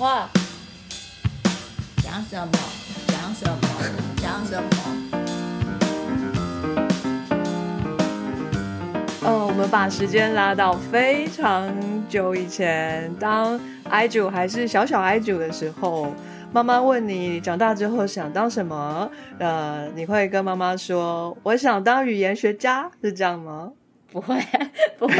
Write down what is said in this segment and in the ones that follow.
话，讲什么？讲什么？讲什么？哦，我们把时间拉到非常久以前，当 i 九还是小小 i 九的时候，妈妈问你长大之后想当什么？呃，你会跟妈妈说我想当语言学家，是这样吗？不会，不会。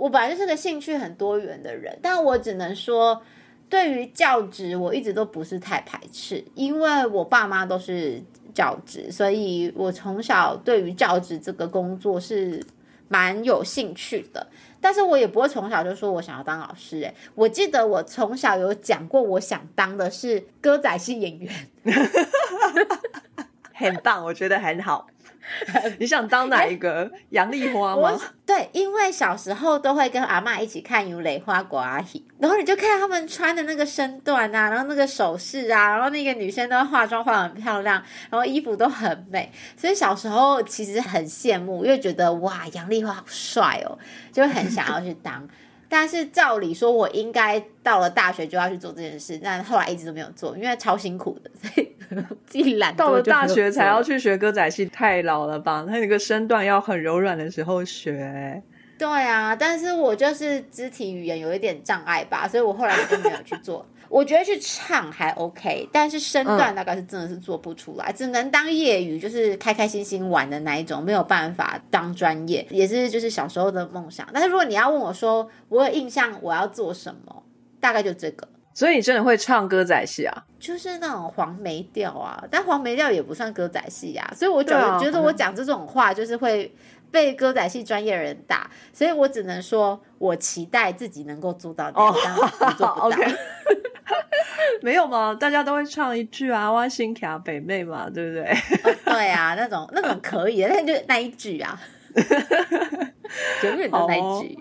我本来就是个兴趣很多元的人，但我只能说，对于教职，我一直都不是太排斥，因为我爸妈都是教职，所以我从小对于教职这个工作是蛮有兴趣的。但是我也不会从小就说我想要当老师。哎，我记得我从小有讲过，我想当的是歌仔戏演员，很棒，我觉得很好。你想当哪一个杨丽花吗？对，因为小时候都会跟阿妈一起看《有蕾花国阿姨》，然后你就看他们穿的那个身段啊，然后那个首饰啊，然后那个女生都化妆化很漂亮，然后衣服都很美，所以小时候其实很羡慕，因为觉得哇，杨丽花好帅哦，就很想要去当。但是照理说，我应该到了大学就要去做这件事，但后来一直都没有做，因为超辛苦的，所以 自己懒。到了大学才要去学歌仔戏，太老了吧？他那个身段要很柔软的时候学。对啊，但是我就是肢体语言有一点障碍吧，所以我后来就没有去做。我觉得去唱还 OK，但是身段大概是真的是做不出来，只能当业余，就是开开心心玩的那一种，没有办法当专业，也是就是小时候的梦想。但是如果你要问我说，我有印象我要做什么，大概就这个。所以你真的会唱歌仔戏啊？就是那种黄梅调啊，但黄梅调也不算歌仔戏啊，所以我觉得觉得我讲这种话就是会。被歌仔戏专业人打，所以我只能说，我期待自己能够做到那样，但做不到。没有吗？大家都会唱一句啊，“我心卡北妹”嘛，对不对？对啊，那种那种可以，但就那一句啊，永远的那一句，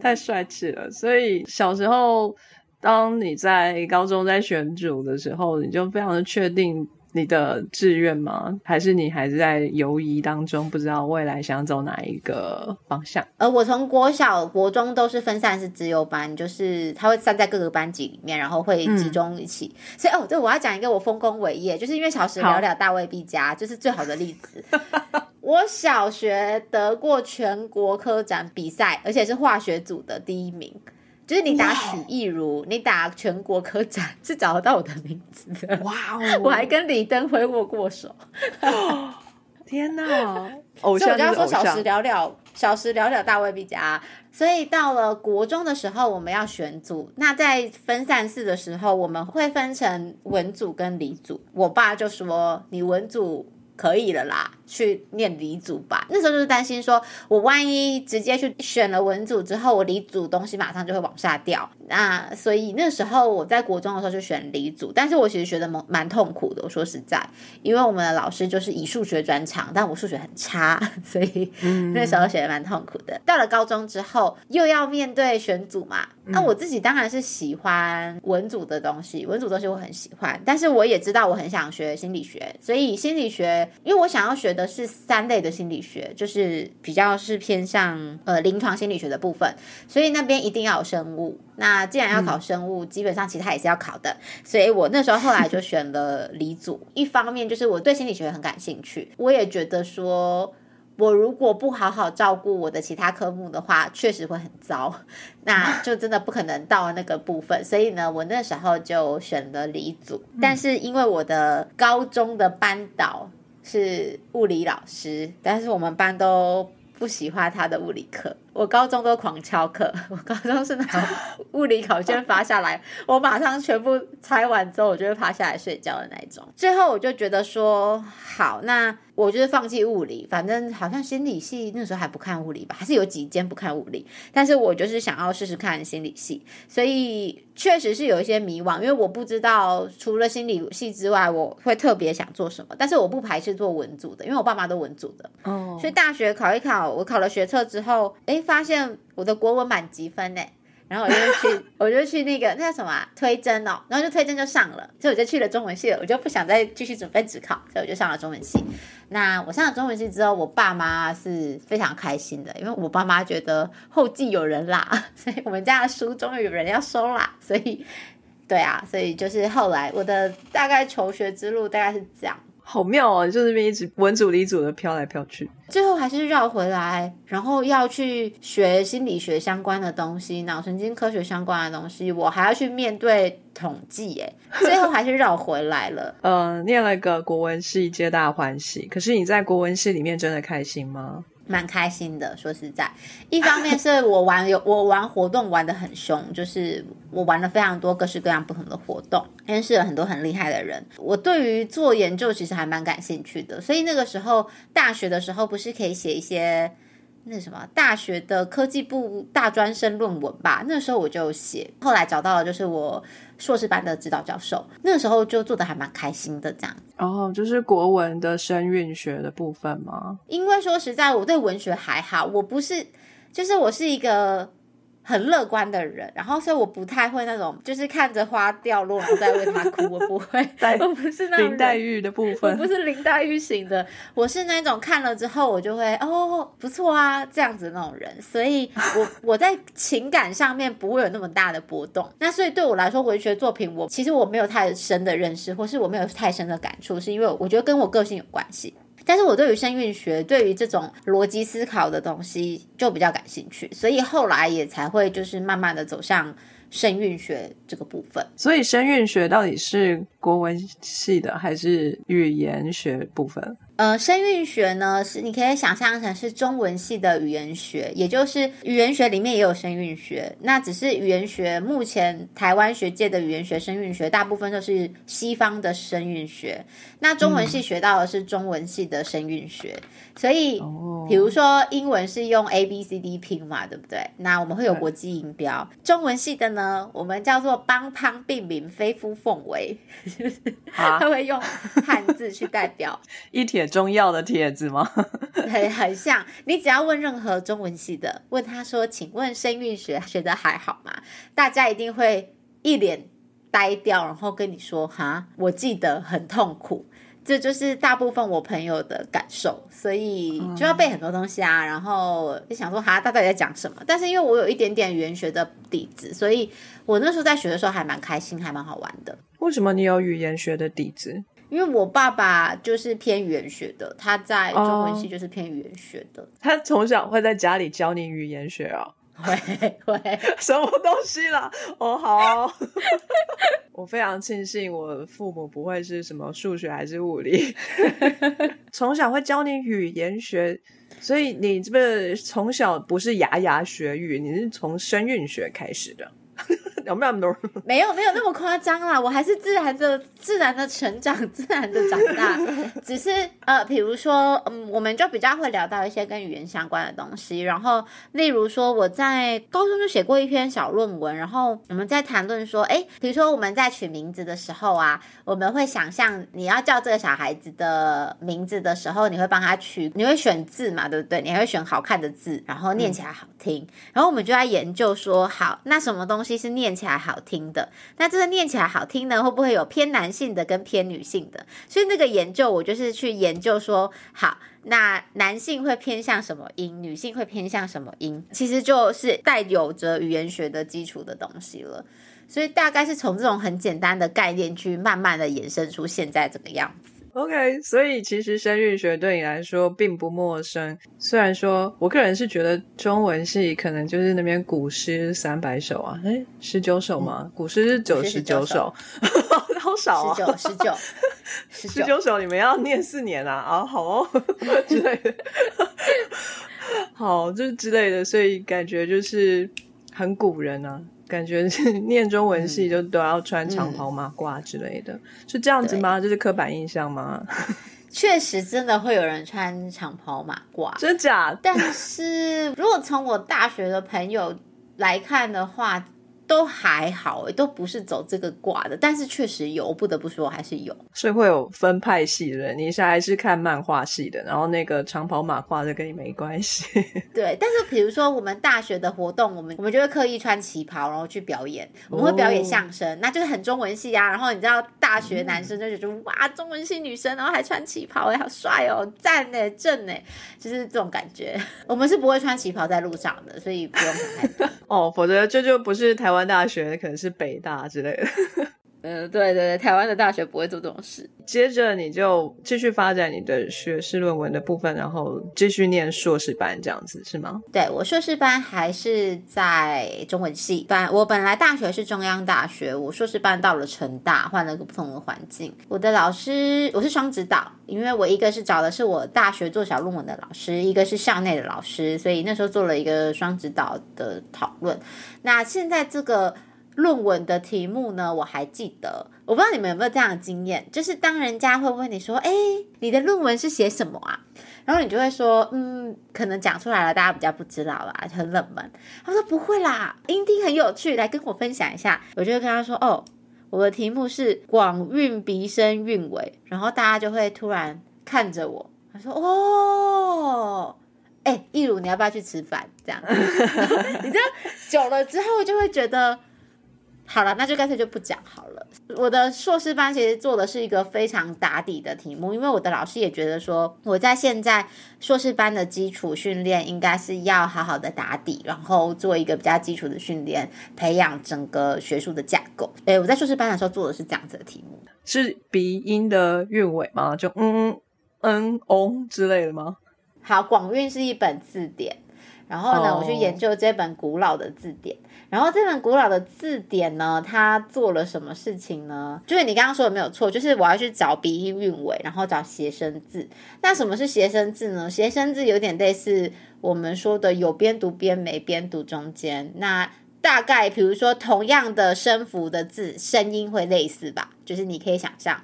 太帅气了。所以小时候，当你在高中在选组的时候，你就非常的确定。你的志愿吗？还是你还是在犹疑当中，不知道未来想走哪一个方向？呃，我从国小、国中都是分散式自由班，就是他会散在各个班级里面，然后会集中一起。所以哦，对，我要讲一个我丰功伟业，就是因为小时了了大未必佳，就是最好的例子。我小学得过全国科展比赛，而且是化学组的第一名。就是你打许艺如，你打全国科展是找得到我的名字的。哇哦！我还跟李登辉握过手。天哪！偶像，我刚刚说小时聊聊，小时聊聊大未必佳。所以到了国中的时候，我们要选组。那在分散式的时候，我们会分成文组跟理组。我爸就说：“你文组。”可以了啦，去念理组吧。那时候就是担心说，我万一直接去选了文组之后，我理组东西马上就会往下掉。那所以那时候我在国中的时候就选理组，但是我其实学的蛮蛮痛苦的。我说实在，因为我们的老师就是以数学专长，但我数学很差，所以那时候学的蛮痛苦的。到了高中之后，又要面对选组嘛。那我自己当然是喜欢文组的东西，文组东西我很喜欢，但是我也知道我很想学心理学，所以心理学，因为我想要学的是三类的心理学，就是比较是偏向呃临床心理学的部分，所以那边一定要有生物。那既然要考生物，基本上其他也是要考的，所以我那时候后来就选了理组。一方面就是我对心理学很感兴趣，我也觉得说。我如果不好好照顾我的其他科目的话，确实会很糟，那就真的不可能到那个部分。所以呢，我那时候就选了理组，但是因为我的高中的班导是物理老师，但是我们班都不喜欢他的物理课。我高中都狂翘课，我高中是那种物理考卷发下来，我马上全部拆完之后，我就会趴下来睡觉的那一种。最后我就觉得说，好，那我就是放弃物理，反正好像心理系那时候还不看物理吧，还是有几间不看物理，但是我就是想要试试看心理系，所以确实是有一些迷惘，因为我不知道除了心理系之外，我会特别想做什么，但是我不排斥做文组的，因为我爸妈都文组的，哦，所以大学考一考，我考了学测之后，哎。发现我的国文满积分呢，然后我就去，我就去那个那叫什么推甄哦，然后就推甄就上了，所以我就去了中文系了，我就不想再继续准备职考，所以我就上了中文系。那我上了中文系之后，我爸妈是非常开心的，因为我爸妈觉得后继有人啦，所以我们家的书终于有人要收啦，所以对啊，所以就是后来我的大概求学之路大概是这样。好妙哦！就这边一直文组理组的飘来飘去，最后还是绕回来，然后要去学心理学相关的东西，脑神经科学相关的东西，我还要去面对统计，哎，最后还是绕回来了。呃，念了个国文系，皆大欢喜。可是你在国文系里面真的开心吗？蛮开心的，说实在，一方面是我玩有 我玩活动玩的很凶，就是我玩了非常多各式各样不同的活动，认识了很多很厉害的人。我对于做研究其实还蛮感兴趣的，所以那个时候大学的时候不是可以写一些那什么大学的科技部大专生论文吧？那时候我就写，后来找到了就是我。硕士班的指导教授，那个时候就做的还蛮开心的，这样。哦，就是国文的声韵学的部分吗？因为说实在，我对文学还好，我不是，就是我是一个。很乐观的人，然后所以我不太会那种，就是看着花掉落，然后再为他哭，我不会，我不是那种林黛玉的部分，我不是林黛玉型的，我是那种看了之后我就会哦不错啊这样子那种人，所以 我我在情感上面不会有那么大的波动。那所以对我来说，文学作品我其实我没有太深的认识，或是我没有太深的感触，是因为我觉得跟我个性有关系。但是我对于声韵学，对于这种逻辑思考的东西就比较感兴趣，所以后来也才会就是慢慢的走向声韵学这个部分。所以声韵学到底是国文系的还是语言学部分？呃，声韵学呢，是你可以想象成是中文系的语言学，也就是语言学里面也有声韵学。那只是语言学目前台湾学界的语言学声韵学，大部分都是西方的声韵学。那中文系学到的是中文系的声韵学。所以，比如说英文是用 A B C D 拼嘛，对不对？那我们会有国际音标。中文系的呢，我们叫做邦邦并名，非夫凤为，他会用汉字去代表 一帖中药的帖子吗？对，很像。你只要问任何中文系的，问他说：“请问声韵学学的还好吗？”大家一定会一脸呆掉，然后跟你说：“哈，我记得很痛苦。”这就是大部分我朋友的感受，所以就要背很多东西啊，然后就想说哈，他到底在讲什么？但是因为我有一点点语言学的底子，所以我那时候在学的时候还蛮开心，还蛮好玩的。为什么你有语言学的底子？因为我爸爸就是偏语言学的，他在中文系就是偏语言学的，他从小会在家里教你语言学啊。会会 什么东西啦？哦，好，我非常庆幸我父母不会是什么数学还是物理，从小会教你语言学，所以你这个从小不是牙牙学语，你是从声韵学开始的。有没有那么多？没有没有那么夸张啦，我还是自然的自然的成长，自然的长大。只是呃，比如说，嗯，我们就比较会聊到一些跟语言相关的东西。然后，例如说，我在高中就写过一篇小论文，然后我们在谈论说，哎，比如说我们在取名字的时候啊，我们会想象你要叫这个小孩子的名字的时候，你会帮他取，你会选字嘛，对不对？你还会选好看的字，然后念起来好听。然后我们就在研究说，好，那什么东西是念起来好听的？那这个念起来好听呢，会不会有偏男性的跟偏女性的？所以那个研究，我就是去研究说，好，那男性会偏向什么音，女性会偏向什么音？其实就是带有着语言学的基础的东西了。所以大概是从这种很简单的概念去慢慢的衍生出现在这个样。OK，所以其实声韵学对你来说并不陌生。虽然说我个人是觉得中文系可能就是那边古诗三百首啊，哎，十九首吗？古诗是九十九首，好少啊，十九十九十九首，你们要念四年啊？啊，好哦之类的，好就是之类的，所以感觉就是很古人啊。感觉 念中文系就都要穿长袍马褂之类的，是这样子吗？这是刻板印象吗？确实，真的会有人穿长袍马褂，真假？但是如果从我大学的朋友来看的话，都还好诶，都不是走这个挂的，但是确实有，不得不说还是有。所以会有分派系的人，你现在是看漫画系的，然后那个长跑马褂的跟你没关系。对，但是比如说我们大学的活动，我们我们就会刻意穿旗袍，然后去表演，我们会表演相声，那就是很中文系啊。然后你知道大学男生就觉得、哇，中文系女生，然后还穿旗袍，哎，好帅哦，赞呢，正呢，就是这种感觉。我们是不会穿旗袍在路上的，所以不用。哦，否则这就不是台湾大学，可能是北大之类的。嗯，对对对，台湾的大学不会做这种事。接着你就继续发展你的学士论文的部分，然后继续念硕士班，这样子是吗？对我硕士班还是在中文系班。我本来大学是中央大学，我硕士班到了成大，换了个不同的环境。我的老师我是双指导，因为我一个是找的是我大学做小论文的老师，一个是校内的老师，所以那时候做了一个双指导的讨论。那现在这个。论文的题目呢，我还记得。我不知道你们有没有这样的经验，就是当人家会问你说：“哎，你的论文是写什么啊？”然后你就会说：“嗯，可能讲出来了，大家比较不知道啦，很冷门。”他说：“不会啦，音定很有趣，来跟我分享一下。”我就会跟他说：“哦，我的题目是广韵鼻声韵尾。”然后大家就会突然看着我，他说：“哦，哎，一如你要不要去吃饭？”这样，你知道久了之后就会觉得。好了，那就干脆就不讲好了。我的硕士班其实做的是一个非常打底的题目，因为我的老师也觉得说，我在现在硕士班的基础训练应该是要好好的打底，然后做一个比较基础的训练，培养整个学术的架构。诶，我在硕士班的时候做的是这样子的题目，是鼻音的韵尾吗？就嗯嗯嗯哦之类的吗？好，广韵是一本字典，然后呢，我去研究这本古老的字典。然后这本古老的字典呢，它做了什么事情呢？就是你刚刚说的没有错，就是我要去找鼻音韵尾，然后找谐声字。那什么是谐声字呢？谐声字有点类似我们说的有边读边没边读中间。那大概比如说同样的声符的字，声音会类似吧？就是你可以想象，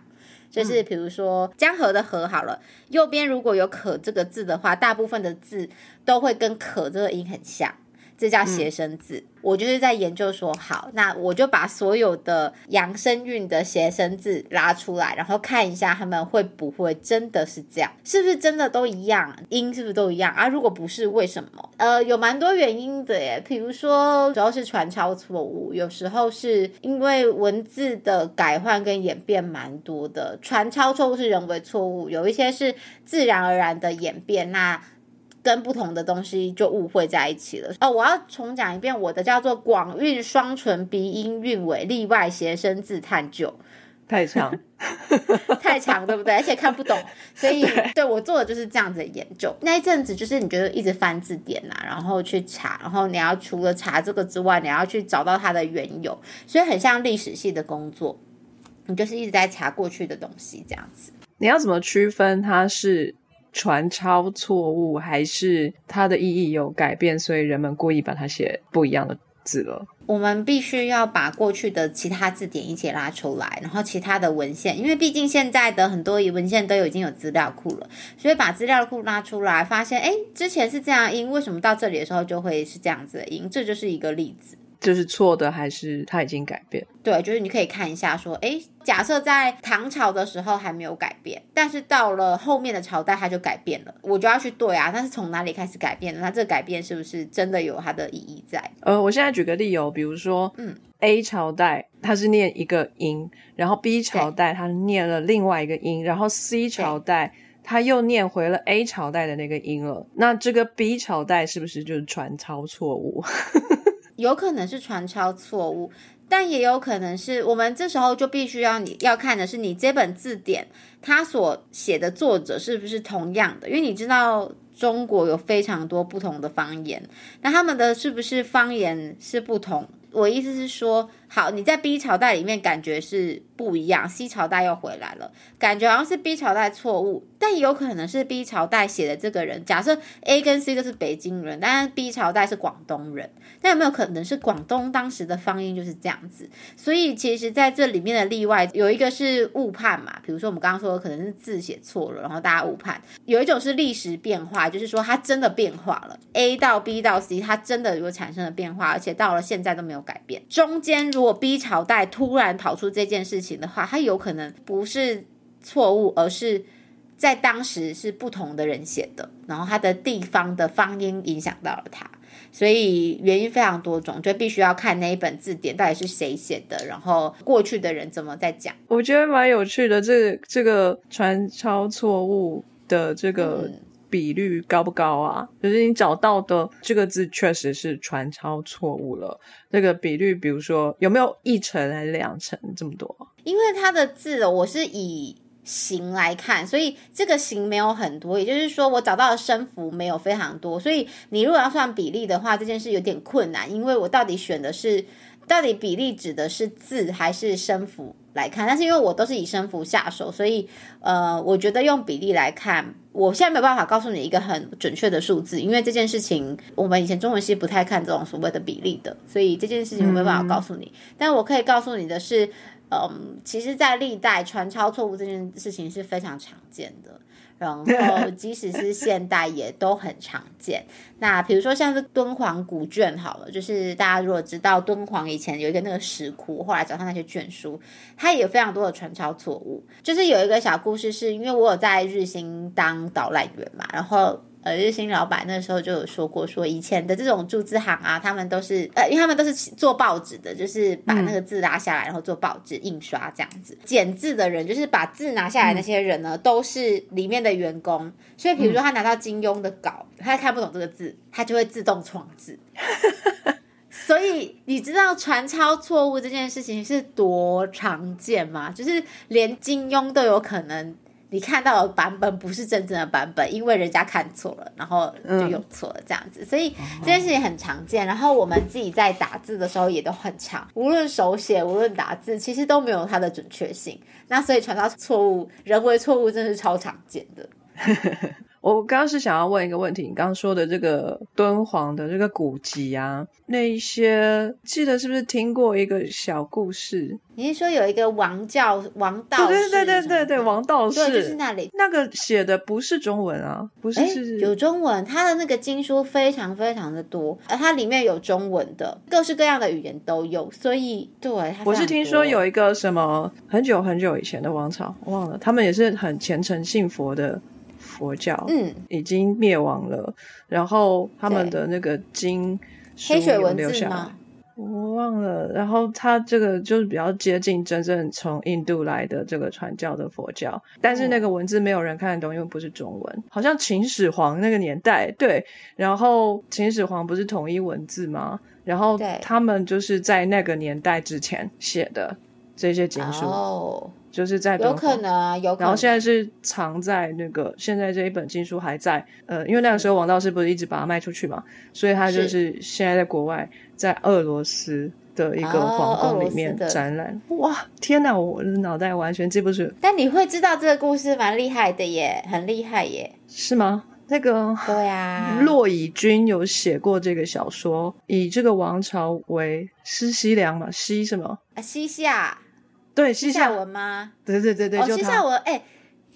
就是比如说江河的河好了，右边如果有可这个字的话，大部分的字都会跟可这个音很像。这叫谐声字，我就是在研究说，好，那我就把所有的阳声韵的谐声字拉出来，然后看一下他们会不会真的是这样，是不是真的都一样，音是不是都一样啊？如果不是，为什么？呃，有蛮多原因的耶，比如说主要是传抄错误，有时候是因为文字的改换跟演变蛮多的，传抄错误是人为错误，有一些是自然而然的演变，那。跟不同的东西就误会在一起了哦！我要重讲一遍，我的叫做广韵双唇鼻音韵尾例外谐声字探究，太长，太长，对不对？而且看不懂，所以 对我做的就是这样子的研究。那一阵子就是你觉得一直翻字典呐，然后去查，然后你要除了查这个之外，你要去找到它的缘由，所以很像历史系的工作，你就是一直在查过去的东西这样子。你要怎么区分它是？传抄错误还是它的意义有改变，所以人们故意把它写不一样的字了。我们必须要把过去的其他字典一起拉出来，然后其他的文献，因为毕竟现在的很多文献都已经有资料库了，所以把资料库拉出来，发现哎，之前是这样音，为什么到这里的时候就会是这样子的音？这就是一个例子。这是错的，还是它已经改变？对，就是你可以看一下，说，哎，假设在唐朝的时候还没有改变，但是到了后面的朝代它就改变了，我就要去对啊，但是从哪里开始改变的？那这个改变是不是真的有它的意义在？呃，我现在举个例哦，比如说，嗯，A 朝代它是念一个音，然后 B 朝代它念了另外一个音，然后 C 朝代它又念回了 A 朝代的那个音了，那这个 B 朝代是不是就是传抄错误？有可能是传抄错误，但也有可能是我们这时候就必须要你要看的是你这本字典它所写的作者是不是同样的，因为你知道中国有非常多不同的方言，那他们的是不是方言是不同？我意思是说，好，你在 B 朝代里面感觉是不一样，C 朝代又回来了，感觉好像是 B 朝代错误，但有可能是 B 朝代写的这个人。假设 A 跟 C 都是北京人，但是 B 朝代是广东人，那有没有可能是广东当时的方音就是这样子？所以其实在这里面的例外有一个是误判嘛，比如说我们刚刚说可能是字写错了，然后大家误判；有一种是历史变化，就是说它真的变化了，A 到 B 到 C 它真的有产生了变化，而且到了现在都没有改变。中间如果 B 朝代突然跑出这件事情的话，它有可能不是错误，而是在当时是不同的人写的，然后他的地方的方音影响到了他。所以原因非常多种，就必须要看那一本字典到底是谁写的，然后过去的人怎么在讲。我觉得蛮有趣的，这个这个传抄错误的这个比率高不高啊？就是你找到的这个字确实是传抄错误了，这个比率，比如说有没有一成还是两成这么多？因为它的字，我是以。形来看，所以这个形没有很多，也就是说我找到的声符没有非常多，所以你如果要算比例的话，这件事有点困难，因为我到底选的是到底比例指的是字还是声符？来看，但是因为我都是以声符下手，所以呃，我觉得用比例来看，我现在没有办法告诉你一个很准确的数字，因为这件事情我们以前中文系不太看这种所谓的比例的，所以这件事情我没有办法告诉你，但我可以告诉你的是。嗯，其实，在历代传抄错误这件事情是非常常见的，然后即使是现代也都很常见。那比如说像是敦煌古卷好了，就是大家如果知道敦煌以前有一个那个石窟，后来找到那些卷书，它也有非常多的传抄错误。就是有一个小故事，是因为我有在日新当导览员嘛，然后。呃，日新老板那时候就有说过，说以前的这种铸字行啊，他们都是呃，因为他们都是做报纸的，就是把那个字拉下来，然后做报纸印刷这样子。剪字的人，就是把字拿下来那些人呢，都是里面的员工。所以，比如说他拿到金庸的稿，他看不懂这个字，他就会自动创字。所以，你知道传抄错误这件事情是多常见吗？就是连金庸都有可能。你看到的版本不是真正的版本，因为人家看错了，然后就用错了这样子，所以这件事情很常见。然后我们自己在打字的时候也都很长，无论手写，无论打字，其实都没有它的准确性。那所以传到错误，人为错误真是超常见的。我刚刚是想要问一个问题，你刚刚说的这个敦煌的这个古籍啊，那一些记得是不是听过一个小故事？你是说有一个王教王道士？对对对对对，王道士就是那里那个写的不是中文啊，不是是有中文，他的那个经书非常非常的多，而它里面有中文的，各式各样的语言都有，所以对。我是听说有一个什么很久很久以前的王朝，忘了，他们也是很虔诚信佛的。佛教嗯已经灭亡了，然后他们的那个经黑水文字吗？我忘了。然后他这个就是比较接近真正从印度来的这个传教的佛教，但是那个文字没有人看得懂，因为不是中文。好像秦始皇那个年代对，然后秦始皇不是统一文字吗？然后他们就是在那个年代之前写的这些经书。就是在有可能啊，有可能。然后现在是藏在那个现在这一本经书还在，呃，因为那个时候王道士不是一直把它卖出去嘛，所以他就是现在在国外，在俄罗斯的一个皇宫里面展览。哇，天哪，我的脑袋完全记不住。但你会知道这个故事蛮厉害的耶，很厉害耶，是吗？那个对呀，骆以军有写过这个小说，以这个王朝为西西凉嘛，西什么啊？西夏。对西夏文吗？对对对对，西夏文哎，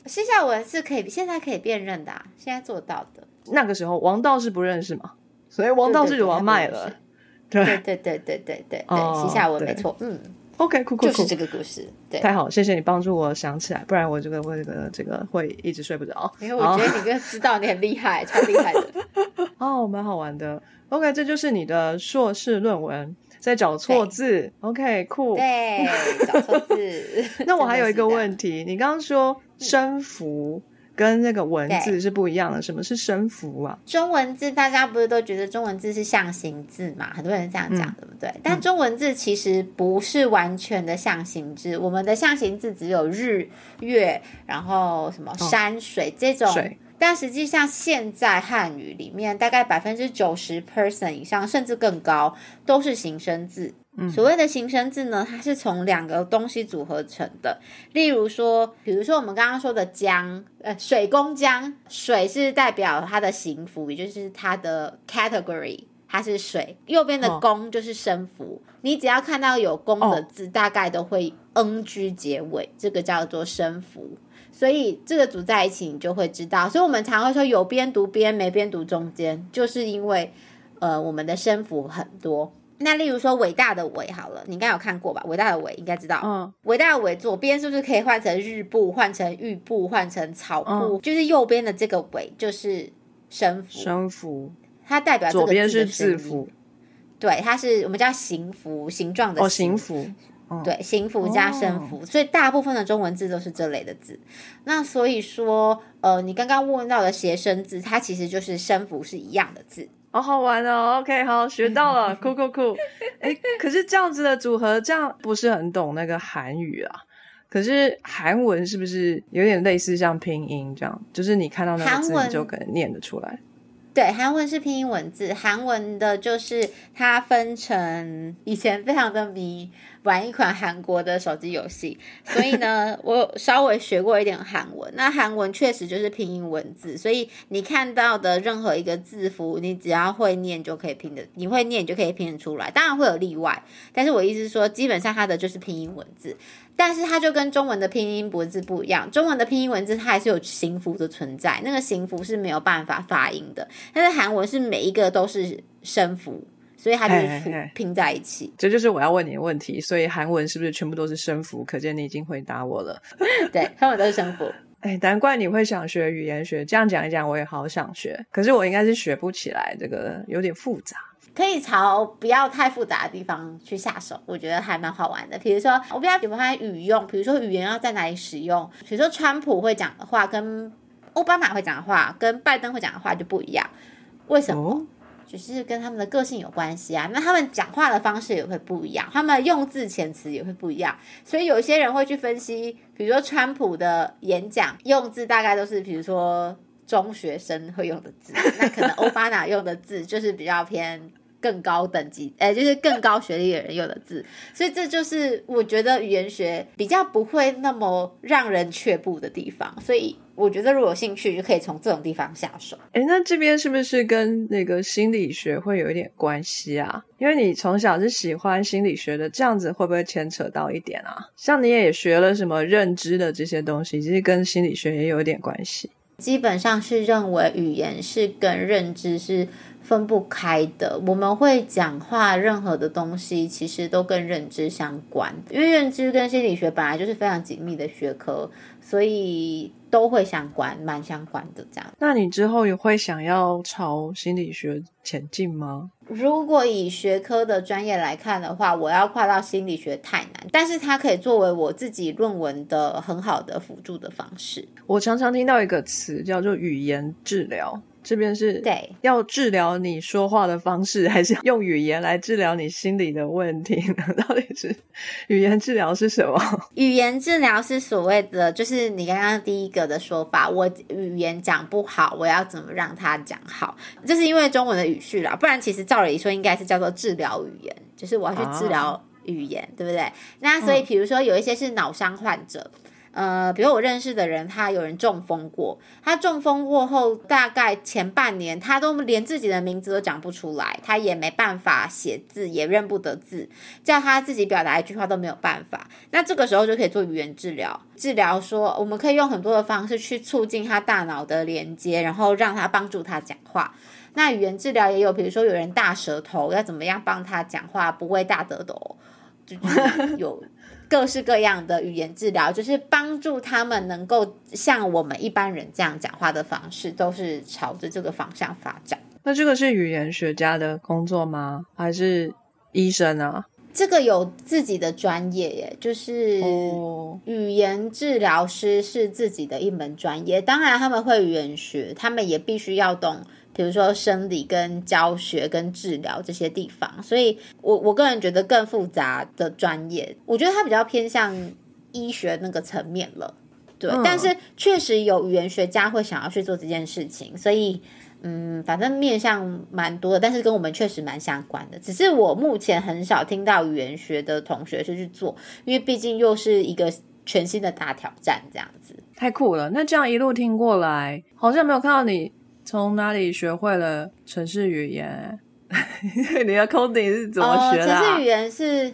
西夏文是可以现在可以辨认的，现在做到的。那个时候王道士不认识嘛，所以王道士就要卖了。对对对对对对对，西夏文没错，嗯，OK，酷酷酷，就是这个故事。对，太好，谢谢你帮助我想起来，不然我这个我这个这个会一直睡不着。因为我觉得你跟知道你很厉害，超厉害的。哦，蛮好玩的。OK，这就是你的硕士论文。在找错字，OK，酷。对，找错字。那我还有一个问题，你刚刚说声符跟那个文字是不一样的，什么是声符啊？中文字大家不是都觉得中文字是象形字嘛？很多人这样讲，对不对？但中文字其实不是完全的象形字，我们的象形字只有日月，然后什么山水这种。但实际上现在汉语里面大概百分之九十 percent 以上，甚至更高，都是形声字。所谓的形声字呢，它是从两个东西组合成的。例如说，比如说我们刚刚说的江，呃，水工江，水是代表它的形符，也就是它的 category，它是水。右边的工就是声符，你只要看到有工的字，大概都会 ng 结尾，这个叫做声符。所以这个组在一起，你就会知道。所以我们常会说有边读边，没边读中间，就是因为呃，我们的声符很多。那例如说伟大的伟好了，你应该有看过吧？伟大的伟应该知道。嗯，伟大的伟左边是不是可以换成日部，换成玉部，换成草部？就是右边的这个伟就是声符。声符，它代表左边是字符。对，它是我们叫形符，形状的哦，形符。对，形符加声符，所以大部分的中文字都是这类的字。那所以说，呃，你刚刚问到的谐声字，它其实就是声符是一样的字。好好玩哦，OK，好，学到了，酷酷酷。哎，可是这样子的组合，这样不是很懂那个韩语啊？可是韩文是不是有点类似像拼音这样？就是你看到那个字，你就可能念得出来。对，韩文是拼音文字，韩文的就是它分成以前非常的迷玩一款韩国的手机游戏，所以呢，我稍微学过一点韩文。那韩文确实就是拼音文字，所以你看到的任何一个字符，你只要会念就可以拼的，你会念就可以拼得出来。当然会有例外，但是我意思是说，基本上它的就是拼音文字。但是它就跟中文的拼音文字不一样，中文的拼音文字它还是有形符的存在，那个形符是没有办法发音的。但是韩文是每一个都是声符，所以它就是拼在一起。这就是我要问你的问题，所以韩文是不是全部都是声符？可见你已经回答我了。对，他们都是声符。哎，难怪你会想学语言学。这样讲一讲，我也好想学，可是我应该是学不起来，这个有点复杂。可以朝不要太复杂的地方去下手，我觉得还蛮好玩的。比如说，我比较喜欢语用，比如说语言要在哪里使用。比如说，川普会讲的话跟奥巴马会讲的话，跟拜登会讲的话就不一样。为什么？就是跟他们的个性有关系啊。那他们讲话的方式也会不一样，他们用字遣词也会不一样。所以有一些人会去分析，比如说川普的演讲用字大概都是，比如说中学生会用的字，那可能欧巴马用的字就是比较偏。更高等级，哎，就是更高学历的人用的字，所以这就是我觉得语言学比较不会那么让人却步的地方。所以我觉得如果有兴趣，就可以从这种地方下手。哎，那这边是不是跟那个心理学会有一点关系啊？因为你从小是喜欢心理学的，这样子会不会牵扯到一点啊？像你也学了什么认知的这些东西，其实跟心理学也有一点关系。基本上是认为语言是跟认知是。分不开的，我们会讲话，任何的东西其实都跟认知相关，因为认知跟心理学本来就是非常紧密的学科，所以都会相关，蛮相关的这样。那你之后也会想要朝心理学前进吗？如果以学科的专业来看的话，我要跨到心理学太难，但是它可以作为我自己论文的很好的辅助的方式。我常常听到一个词叫做语言治疗。这边是对要治疗你说话的方式，还是用语言来治疗你心理的问题呢？到底是语言治疗是什么？语言治疗是所谓的，就是你刚刚第一个的说法，我语言讲不好，我要怎么让他讲好？这是因为中文的语序啦，不然其实照理说应该是叫做治疗语言，就是我要去治疗语言，对不对？那所以比如说有一些是脑伤患者。呃，比如我认识的人，他有人中风过，他中风过后，大概前半年，他都连自己的名字都讲不出来，他也没办法写字，也认不得字，叫他自己表达一句话都没有办法。那这个时候就可以做语言治疗，治疗说我们可以用很多的方式去促进他大脑的连接，然后让他帮助他讲话。那语言治疗也有，比如说有人大舌头，要怎么样帮他讲话不会大舌头，就 有。各式各样的语言治疗，就是帮助他们能够像我们一般人这样讲话的方式，都是朝着这个方向发展。那这个是语言学家的工作吗？还是医生啊？这个有自己的专业耶，就是语言治疗师是自己的一门专业。当然，他们会语言学，他们也必须要懂。比如说生理跟教学跟治疗这些地方，所以我我个人觉得更复杂的专业，我觉得它比较偏向医学那个层面了。对，嗯但是确实有语言学家会想要去做这件事情，所以嗯，反正面向蛮多的，但是跟我们确实蛮相关的。只是我目前很少听到语言学的同学是去做，因为毕竟又是一个全新的大挑战，这样子。太酷了！那这样一路听过来，好像没有看到你从哪里学会了城市语言。你的 coding 是怎么学的、城市语言是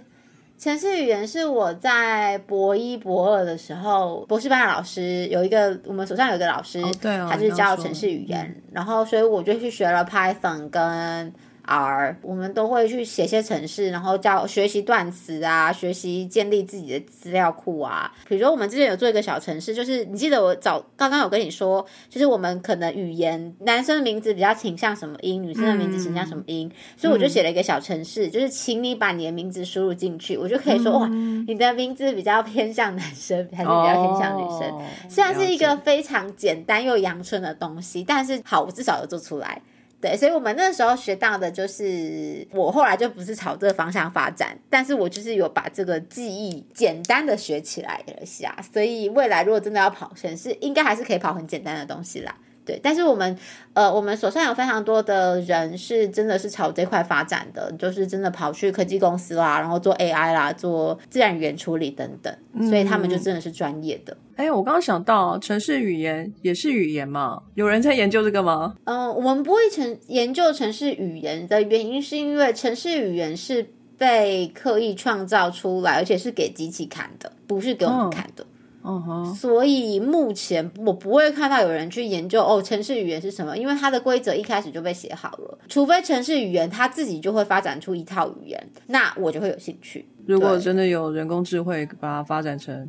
城市语言是我在博一博二的时候，博士班的老师有一个，我们手上有一个老师，哦对哦他就是教城市语言，然后所以我就去学了 Python 跟 R，我们都会去写些程式，然后教学习断词啊，学习建立自己的资料库啊。比如说我们之前有做一个小程式，就是你记得我早刚刚有跟你说，就是我们可能语言男生的名字比较倾向什么音，女生的名字倾向什么音，所以我就写了一个小程式，就是请你把你的名字输入进去，我就可以说、哇，你的名字比较偏向男生还是比较偏向女生。哦虽然是一个非常简单又阳春的东西，但是好，我至少有做出来。对，所以我们那时候学到的就是，我后来就不是朝这个方向发展，但是我就是有把这个记忆简单的学起来了下，所以未来如果真的要跑城市，应该还是可以跑很简单的东西啦。对，但是我们呃，我们手上有非常多的人是真的是朝这块发展的，就是真的跑去科技公司啦，然后做 AI 啦，做自然语言处理等等，所以他们就真的是专业的。哎、我刚刚想到，城市语言也是语言嘛？有人在研究这个吗？嗯，我们不会城研究城市语言的原因，是因为城市语言是被刻意创造出来，而且是给机器看的，不是给我们嗯看的。嗯哼，所以目前我不会看到有人去研究哦，城市语言是什么，因为它的规则一开始就被写好了。除非城市语言它自己就会发展出一套语言，那我就会有兴趣。如果真的有人工智慧把它发展成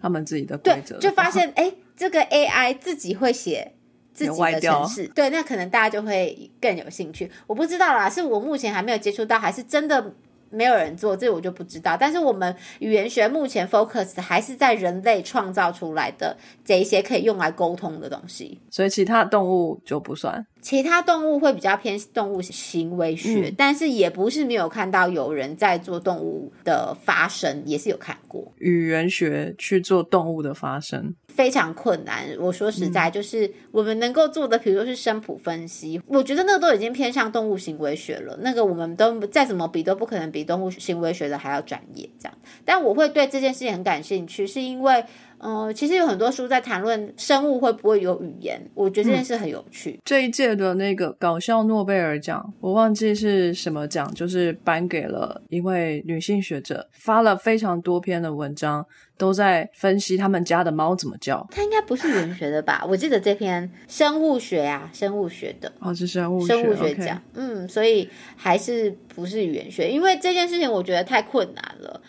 他们自己的规则，就发现哎，这个 AI 自己会写自己的城市，对，那可能大家就会更有兴趣。我不知道啦，是我目前还没有接触到，还是真的没有人做，这我就不知道。但是我们语言学目前 focus 还是在人类创造出来的这一些可以用来沟通的东西。所以其他动物就不算。其他动物会比较偏动物行为学，嗯但是也不是没有看到有人在做动物的发声，也是有看过。语言学去做动物的发声，非常困难。我说实嗯在，就是我们能够做的，比如说是声谱分析，我觉得那个都已经偏向动物行为学了。那个我们都再怎么比，都不可能比动物行为学的还要专业。这样，但我会对这件事情很感兴趣，是因为。嗯、其实有很多书在谈论生物会不会有语言，我觉得这件事很有趣。这一届的那个搞笑诺贝尔奖，我忘记是什么奖，就是颁给了一位女性学者，发了非常多篇的文章，都在分析他们家的猫怎么叫。它应该不是语言学的吧？我记得这篇生物学啊，生物学的。哦，是生物学，生物学奖嗯，所以还是不是语言学，因为这件事情我觉得太困难了。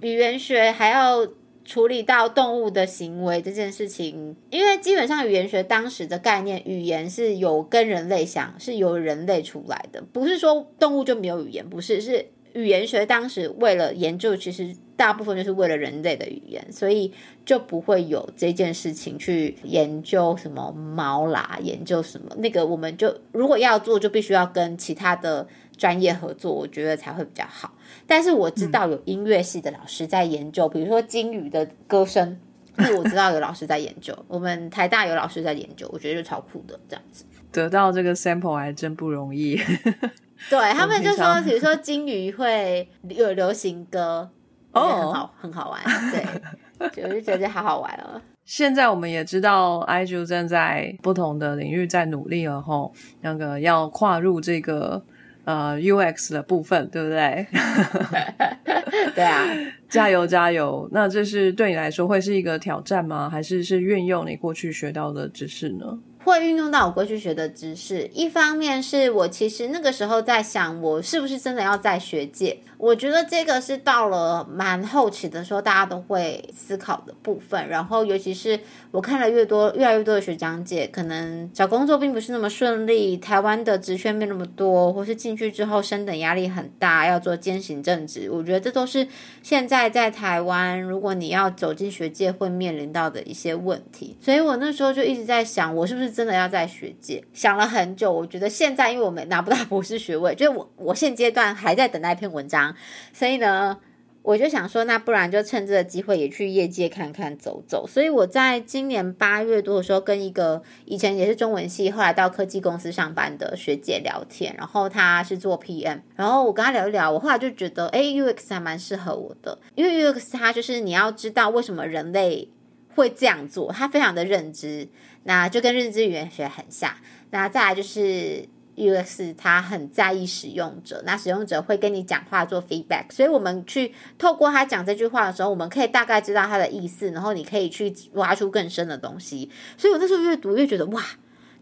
语言学还要处理到动物的行为这件事情，因为基本上语言学当时的概念，语言是有跟人类想，是由人类出来的，不是说动物就没有语言，不是，是语言学当时为了研究，其实大部分就是为了人类的语言，所以就不会有这件事情去研究什么猫啦，研究什么那个，我们就如果要做，就必须要跟其他的专业合作，我觉得才会比较好。但是我知道有音乐系的老师在研究，比如说金鱼的歌声，这个我知道有老师在研究，我们台大有老师在研究，我觉得就超酷的这样子。得到这个 sample 还真不容易。对他们就说，比如说金鱼会有流行歌，哦很好很好玩，对，就 我就觉得好好玩哦。现在我们也知道 IGU 正在不同的领域在努力了吼，那个要跨入这个呃 UX 的部分，对不对？对啊，加油加油！那这是对你来说会是一个挑战吗？还是是运用你过去学到的知识呢？会运用到我过去学的知识。一方面是我其实那个时候在想，我是不是真的要在学界？我觉得这个是到了蛮后期的时候，大家都会思考的部分。然后，尤其是我看了越多、越来越多的学长姐，可能找工作并不是那么顺利，台湾的职缺没那么多，或是进去之后升等压力很大，要做兼行正职。我觉得这都是现在在台湾，如果你要走进学界会面临到的一些问题。所以我那时候就一直在想，我是不是真的要在学界？想了很久，我觉得现在因为我们拿不到博士学位，就我我现阶段还在等待一篇文章，所以呢。我就想说，那不然就趁这个机会也去业界看看走走。所以我在今年八月多的时候，跟一个以前也是中文系，后来到科技公司上班的学姐聊天，然后她是做 PM，然后我跟她聊一聊，我后来就觉得，哎，UX 还蛮适合我的，因为 UX 它就是你要知道为什么人类会这样做，它非常的认知，那就跟认知语言学很像。那再来就是。UX 它很在意使用者，那使用者会跟你讲话做 feedback，所以我们去透过他讲这句话的时候，我们可以大概知道他的意思，然后你可以去挖出更深的东西。所以我那时候越读越觉得哇，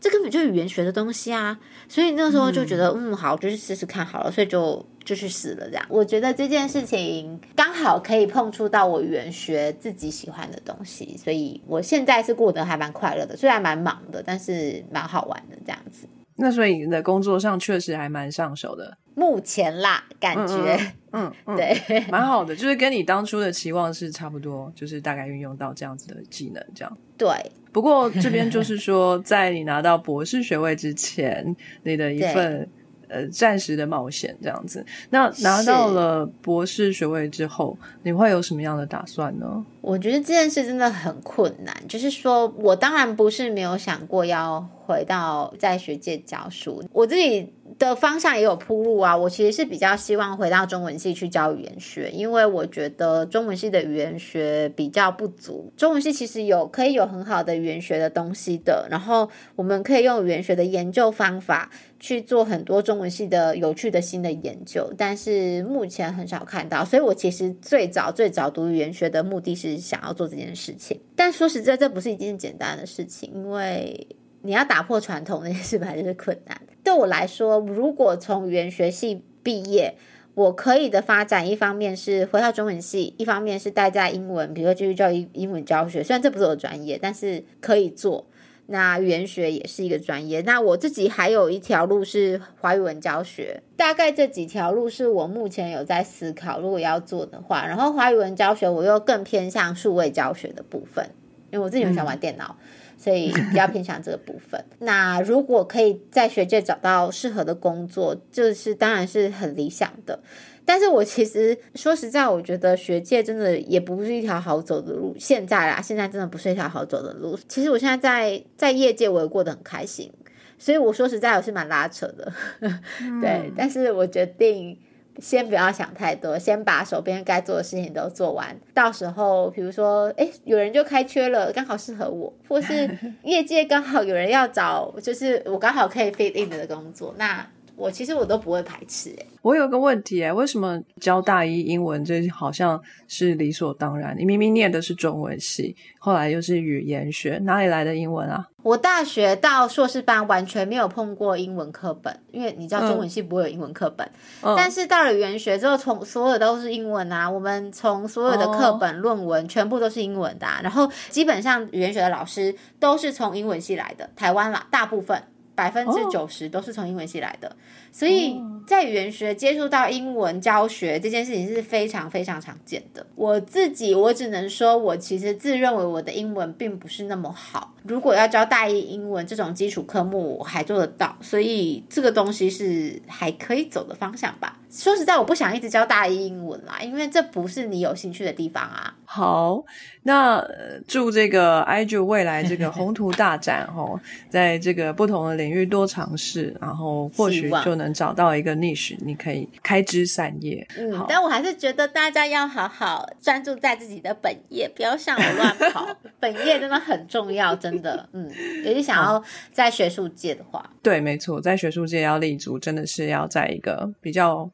这根本就是语言学的东西啊！所以那时候就觉得嗯好，就去试试看好了，所以就就去试了这样。我觉得这件事情刚好可以碰触到我语言学自己喜欢的东西，所以我现在是过得还蛮快乐的，虽然蛮忙的，但是蛮好玩的这样子。那所以你的工作上确实还蛮上手的，目前啦，感觉，嗯，对，蛮好的，就是跟你当初的期望是差不多，就是大概运用到这样子的技能，这样。对。不过这边就是说，在你拿到博士学位之前，你的一份。呃，暂时的冒险这样子。那拿到了博士学位之后，你会有什么样的打算呢？我觉得这件事真的很困难。就是说我当然不是没有想过要回到在学界教书，我自己的方向也有铺路啊。我其实是比较希望回到中文系去教语言学，因为我觉得中文系的语言学比较不足。中文系其实有可以有很好的语言学的东西的，然后我们可以用语言学的研究方法。去做很多中文系的有趣的新的研究，但是目前很少看到。所以我其实最早最早读语言学的目的是想要做这件事情。但说实在，这不是一件简单的事情，因为你要打破传统那件事本来就是困难。对我来说，如果从语言学系毕业，我可以的发展，一方面是回到中文系，一方面是待在英文，比如说继续教英英文教学。虽然这不是我的专业，但是可以做。那语言学也是一个专业，那我自己还有一条路是华语文教学，大概这几条路是我目前有在思考，如果要做的话，然后华语文教学我又更偏向数位教学的部分，因为我自己很喜欢玩电脑，所以比较偏向这个部分。那如果可以在学界找到适合的工作，这是当然是很理想的。但是我其实说实在，我觉得学界真的也不是一条好走的路。现在啦，现在真的不是一条好走的路。其实我现在在在业界，我也过得很开心。所以我说实在，我是蛮拉扯的。对，但是我决定先不要想太多，先把手边该做的事情都做完。到时候，比如说，哎，有人就开缺了，刚好适合我，或是业界刚好有人要找，就是我刚好可以 fit in 的工作，那。我其实我都不会排斥诶。我有个问题诶，为什么教大一英文这好像是理所当然？你明明念的是中文系，后来又是语言学，哪里来的英文啊？我大学到硕士班完全没有碰过英文课本，因为你知道中文系不会有英文课本。但是到了语言学之后，从所有都是英文啊，我们从所有的课本、论文全部都是英文的，啊然后基本上语言学的老师都是从英文系来的，台湾啦，大部分。百分之九十都是从英文系来的，所以在语言学接触到英文教学这件事情是非常非常常见的。我自己我只能说，我其实自认为我的英文并不是那么好。如果要教大一英文这种基础科目，我还做得到，所以这个东西是还可以走的方向吧。说实在，我不想一直教大一英文啦，因为这不是你有兴趣的地方啊。好，那祝这个 i j 未来这个宏图大展 哦，在这个不同的领域多尝试，然后或许就能找到一个 niche，你可以开枝散叶。嗯，但我还是觉得大家要好好专注在自己的本业，不要像我乱跑。本业真的很重要，真的。嗯，尤其想要在学术界的话，对，没错，在学术界要立足，真的是要在一个比较。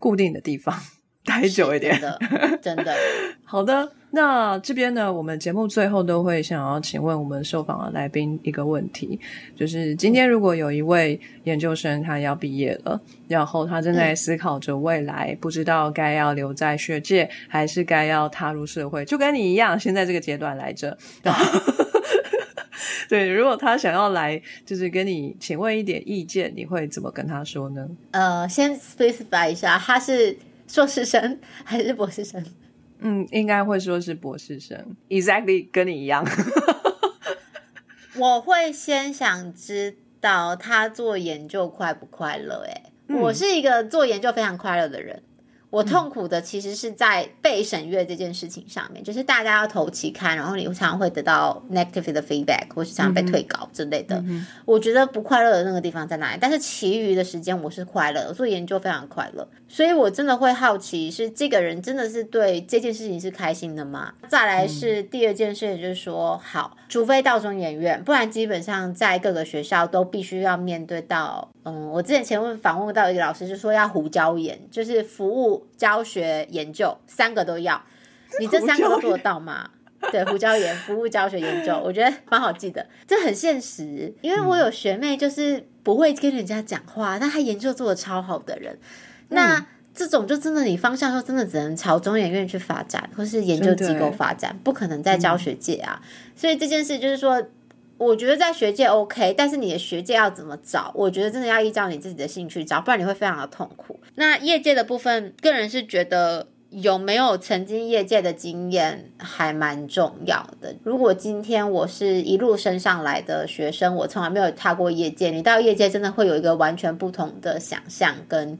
固定的地方待久一点，真的，真的。好的，那这边呢，我们节目最后都会想要请问我们受访的来宾一个问题，就是今天如果有一位研究生他要毕业了，然后他正在思考着未来，不知道该要留在学界还是该要踏入社会，就跟你一样，现在这个阶段来着。对，如果他想要来，就是跟你请问一点意见，你会怎么跟他说呢？呃，先 specify 一下，他是硕士生还是博士生？嗯，应该会说是博士生，exactly 跟你一样。我会先想知道他做研究快不快乐？哎，我是一个做研究非常快乐的人。我痛苦的其实是在被审阅这件事情上面，就是大家要投期刊，然后你常常会得到 negative 的 feedback，或是常常被退稿之类的。我觉得不快乐的那个地方在哪里？但是其余的时间我是快乐的，做研究非常快乐，所以我真的会好奇，是这个人真的是对这件事情是开心的吗？再来是第二件事，就是说，好，除非到中研院，不然基本上在各个学校都必须要面对到，嗯，我之前前问访问到一个老师，就说要胡椒盐，就是服务。教学、研究三个都要，你这三个都做得到吗？对，胡椒盐、服务、教学、研究，我觉得蛮好记的。这很现实，因为我有学妹就是不会跟人家讲话，但她研究做的超好的人。那这种就真的，你方向说真的只能朝中研院去发展，或是研究机构发展，不可能在教学界啊。所以这件事就是说。我觉得在学界 OK，但是你的学界要怎么找？我觉得真的要依照你自己的兴趣找，不然你会非常的痛苦。那业界的部分，个人是觉得有没有曾经业界的经验还蛮重要的。如果今天我是一路升上来的学生，我从来没有踏过业界，你到业界真的会有一个完全不同的想象跟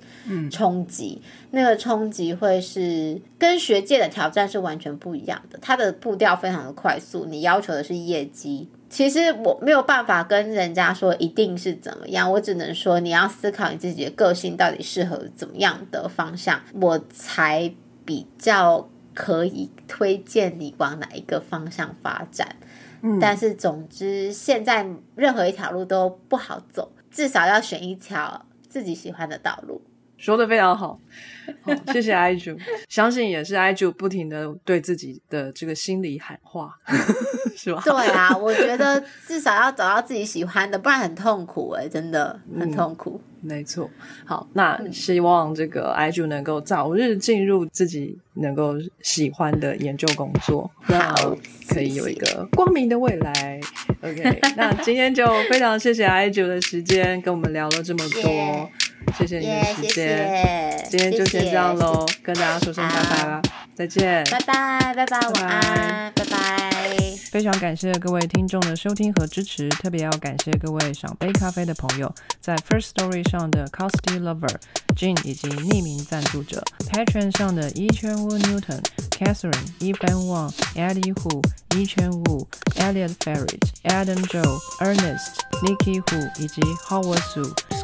冲击。那个冲击会是跟学界的挑战是完全不一样的，它的步调非常的快速，你要求的是业绩。其实我没有办法跟人家说一定是怎么样，我只能说你要思考你自己的个性到底适合怎么样的方向，我才比较可以推荐你往哪一个方向发展。嗯，但是总之现在任何一条路都不好走，至少要选一条自己喜欢的道路。说的非常好，好，谢谢 i 主，相信也是 i 主不停的对自己的这个心里喊话，是吧？对啊，我觉得至少要找到自己喜欢的，不然很痛苦哎，真的很痛苦。没错，好，那希望这个 i 主能够早日进入自己能够喜欢的研究工作，那可以有一个光明的未来。OK，那今天就非常谢谢 i 主的时间，跟我们聊了这么多。谢谢你的时间，今天就先这样喽，跟大家说声拜拜啦，再见，拜拜拜拜，晚安，拜拜。非常感谢各位听众的收听和支持，特别要感谢各位赏杯咖啡的朋友，在 First Story 上的 Costy Lover Jean 以及匿名赞助者，Patron 上的 Yi Chen Wu Newton Catherine Evan Wang Eddie Hu Yi Chen Wu Elliot Ferret Adam Joe Ernest Nikki Hu 以及 Howard Su。